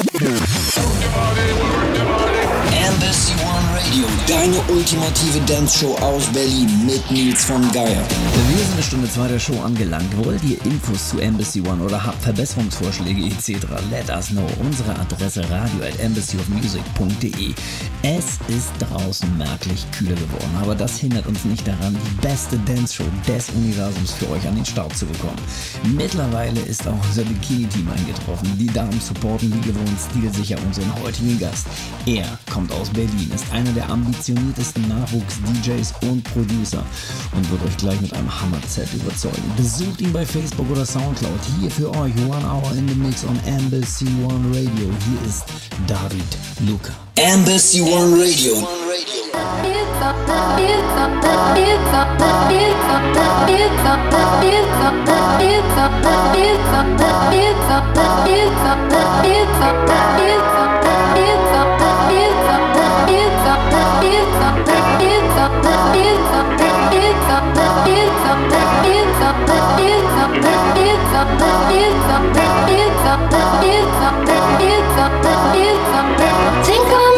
One Radio, deine ultimative Dance-Show aus Berlin mit Nils von Geier. Wir sind eine Stunde zwei der Show angelangt. Wollt ihr Infos zu Embassy One oder habt Verbesserungsvorschläge etc.? Let us know. Unsere Adresse radio at embassyofmusic.de. Es ist draußen merklich kühler geworden, aber das hindert uns nicht daran, die beste Dance-Show des Universums für euch an den Start zu bekommen. Mittlerweile ist auch unser Bikini-Team eingetroffen. Die Damen supporten wie gewohnt stilsicher unseren heutigen Gast. Er kommt aus Berlin, ist einer der ambitioniertesten Nachwuchs-DJs und Producer und wird euch gleich mit einem Hammer-Set überzeugen. Besucht ihn bei Facebook oder Soundcloud. Hier für euch One Hour in the Mix on Embassy One Radio. Hier ist David Luca. Embassy One Radio. Think I'll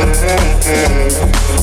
Mm-hmm.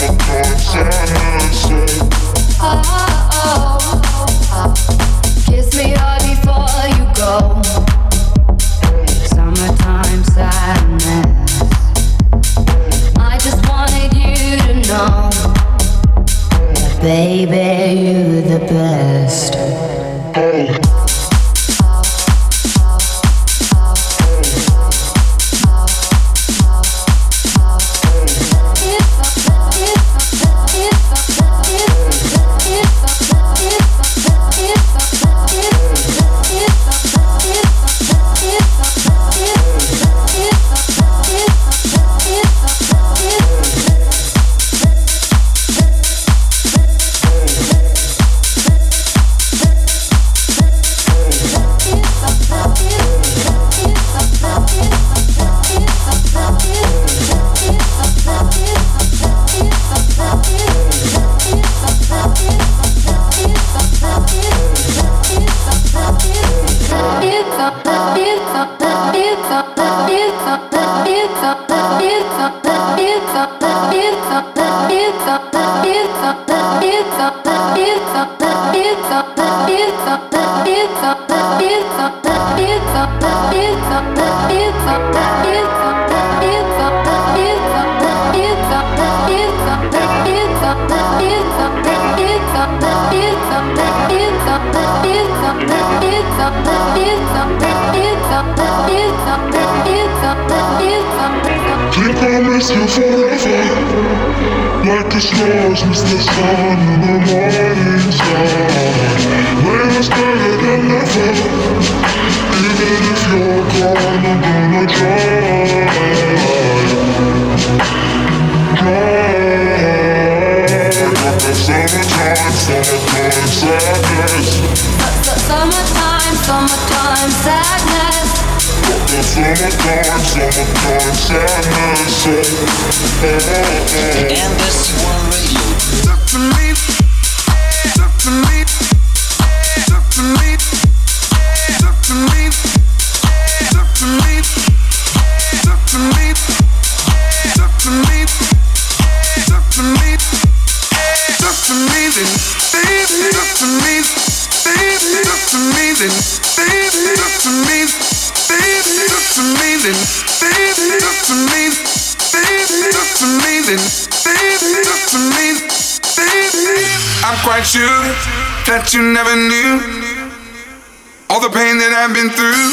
Oh, That's the Summertime, summertime sadness. Summertime, summertime sadness. And this one radio. Talk me. you never knew. All the pain that I've been through.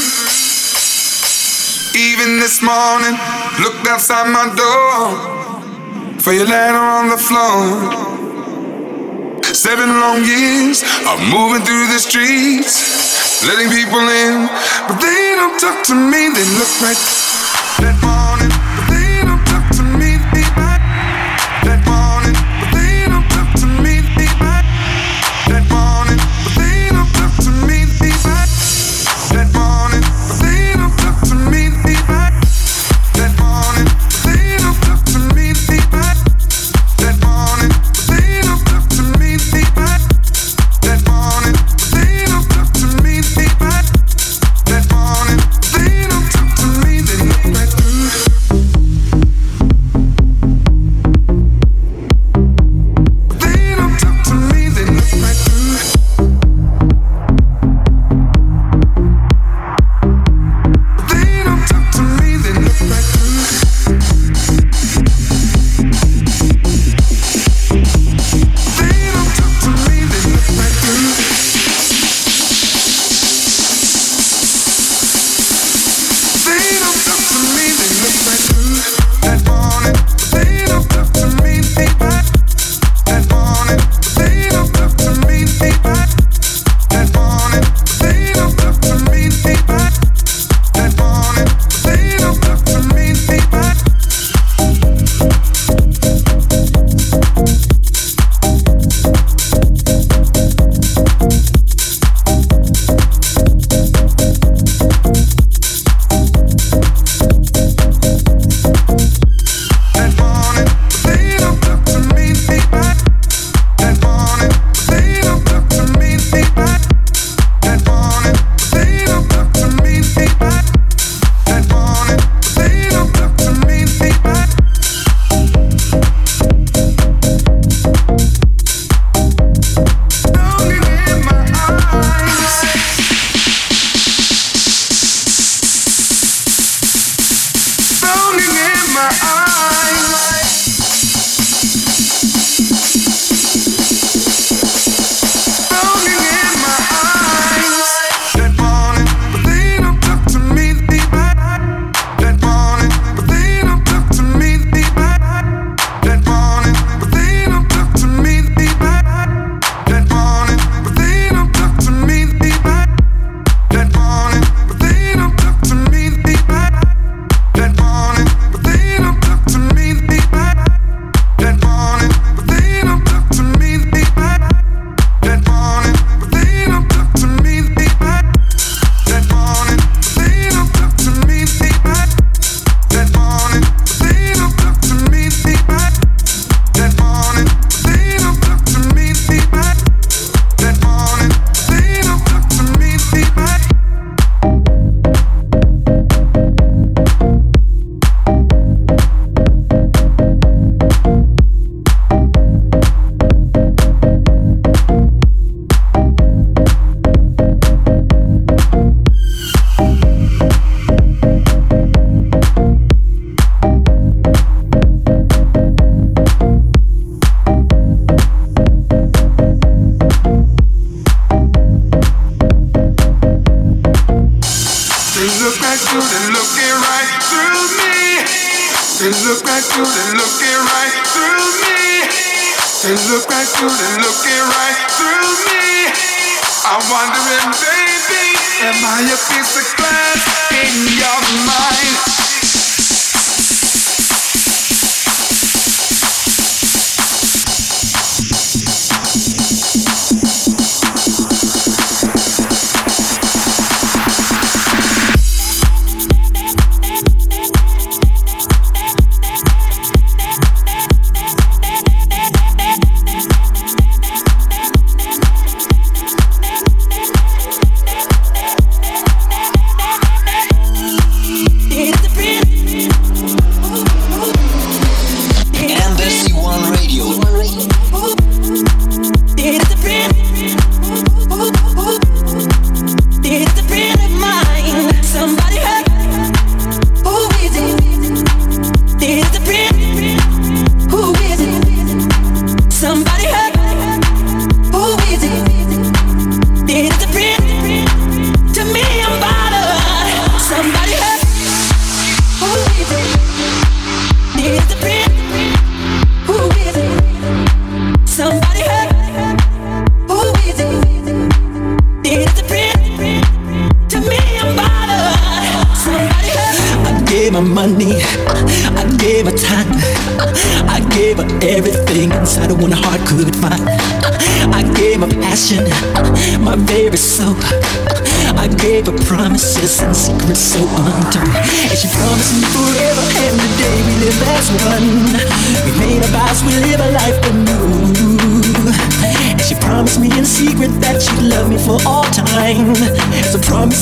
Even this morning, looked outside my door for your letter on the floor. Seven long years of moving through the streets, letting people in, but they don't talk to me. They look right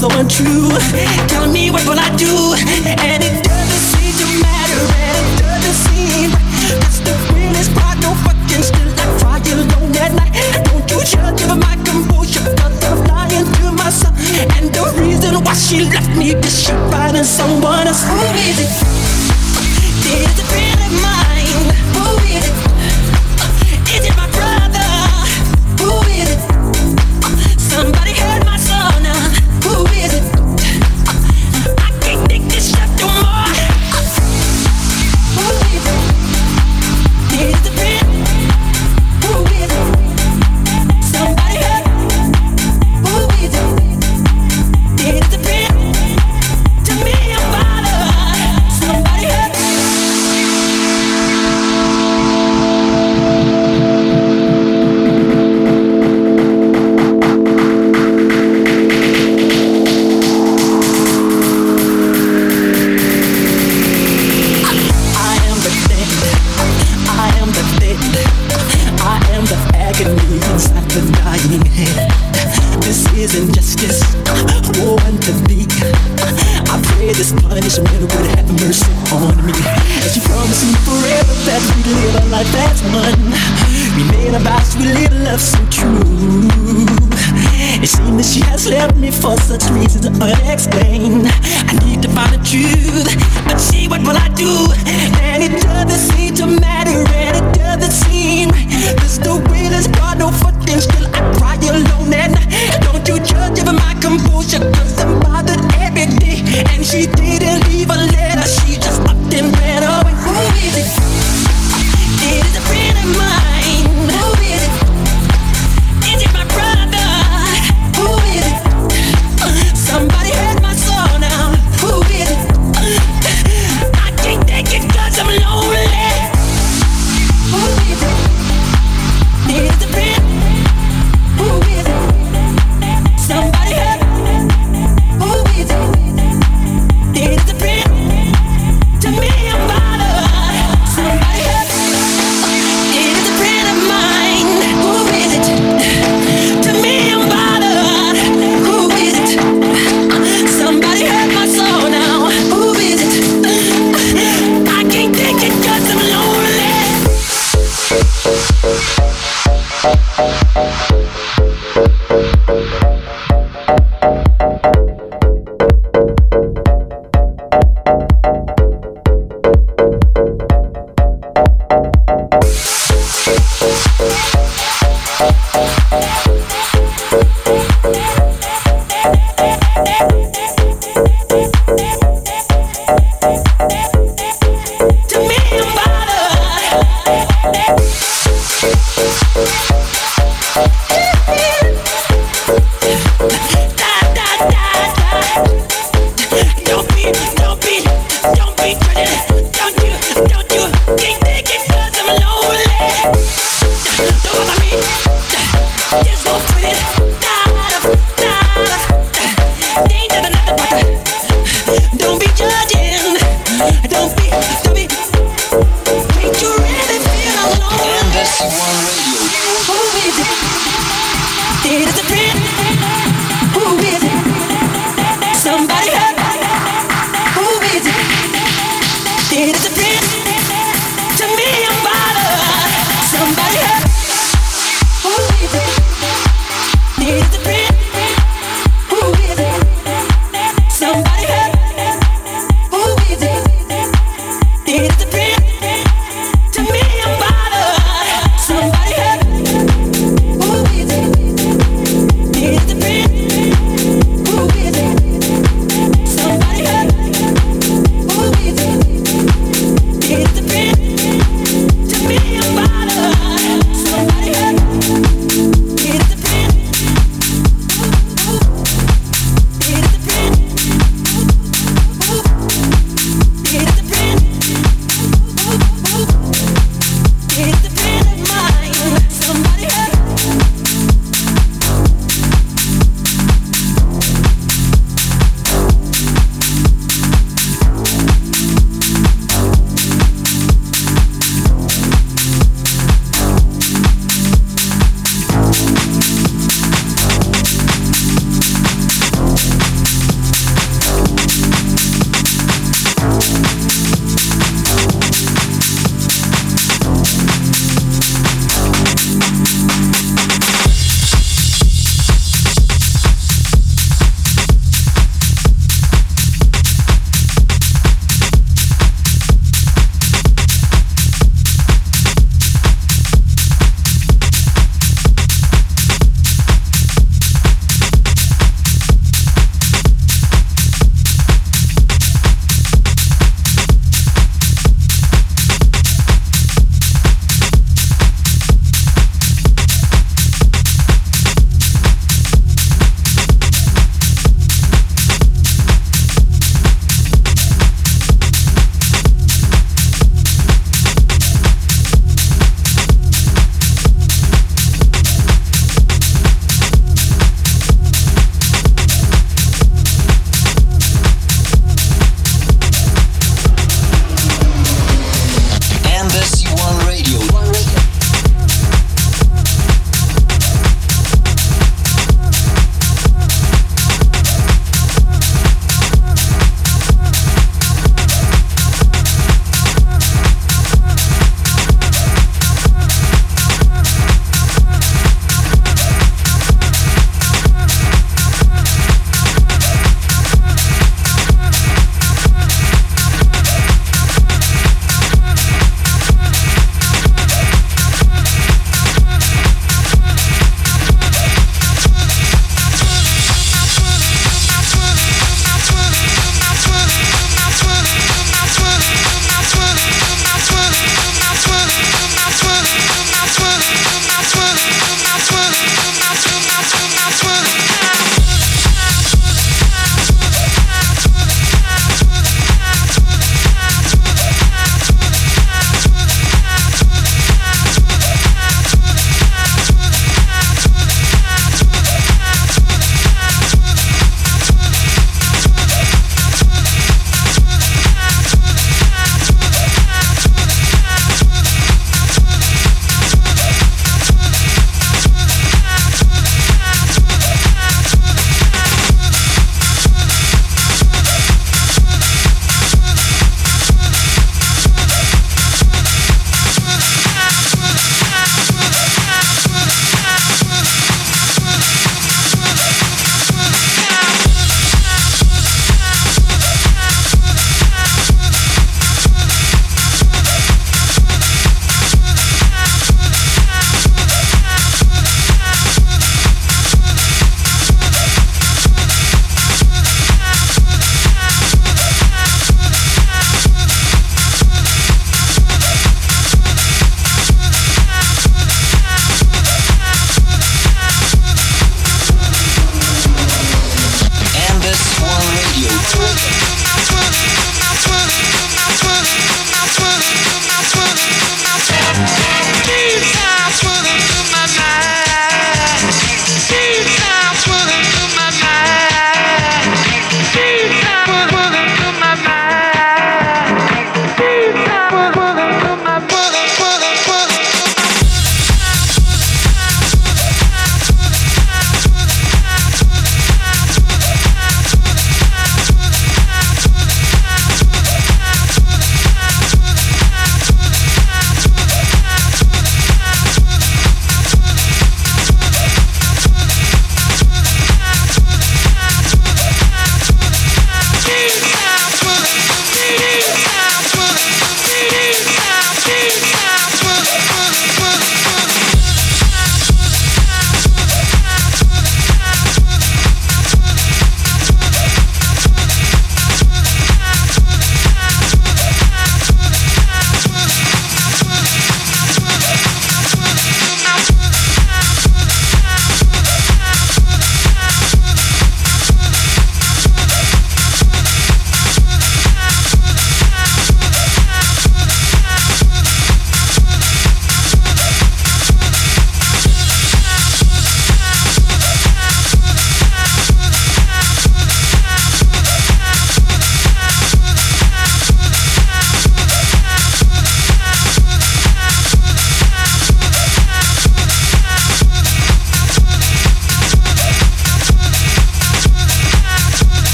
so untrue. Tell me what will I do?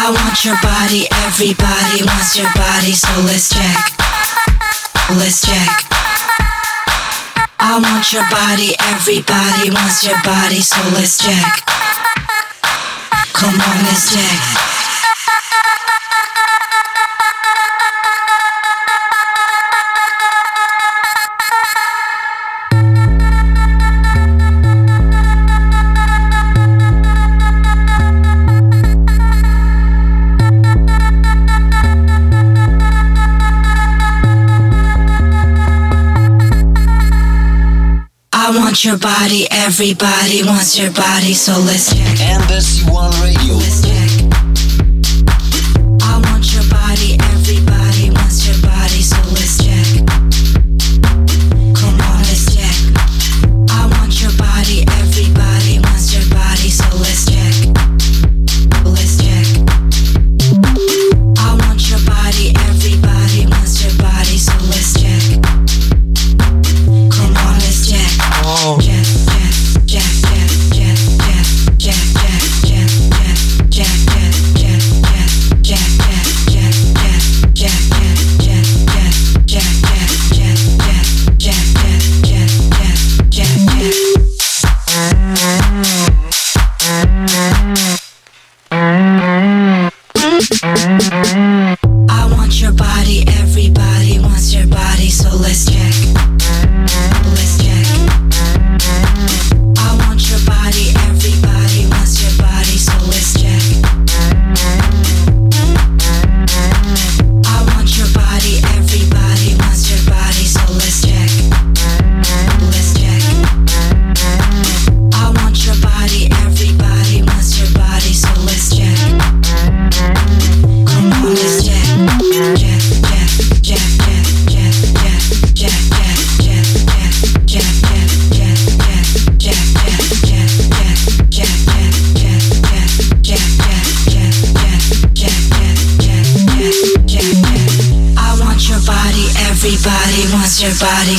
I want your body, everybody wants your body, so let's check. Let's check. I want your body, everybody wants your body, so let's check. Come on, let's check. Want your body, everybody wants your body, so let's check. Embassy One Radio.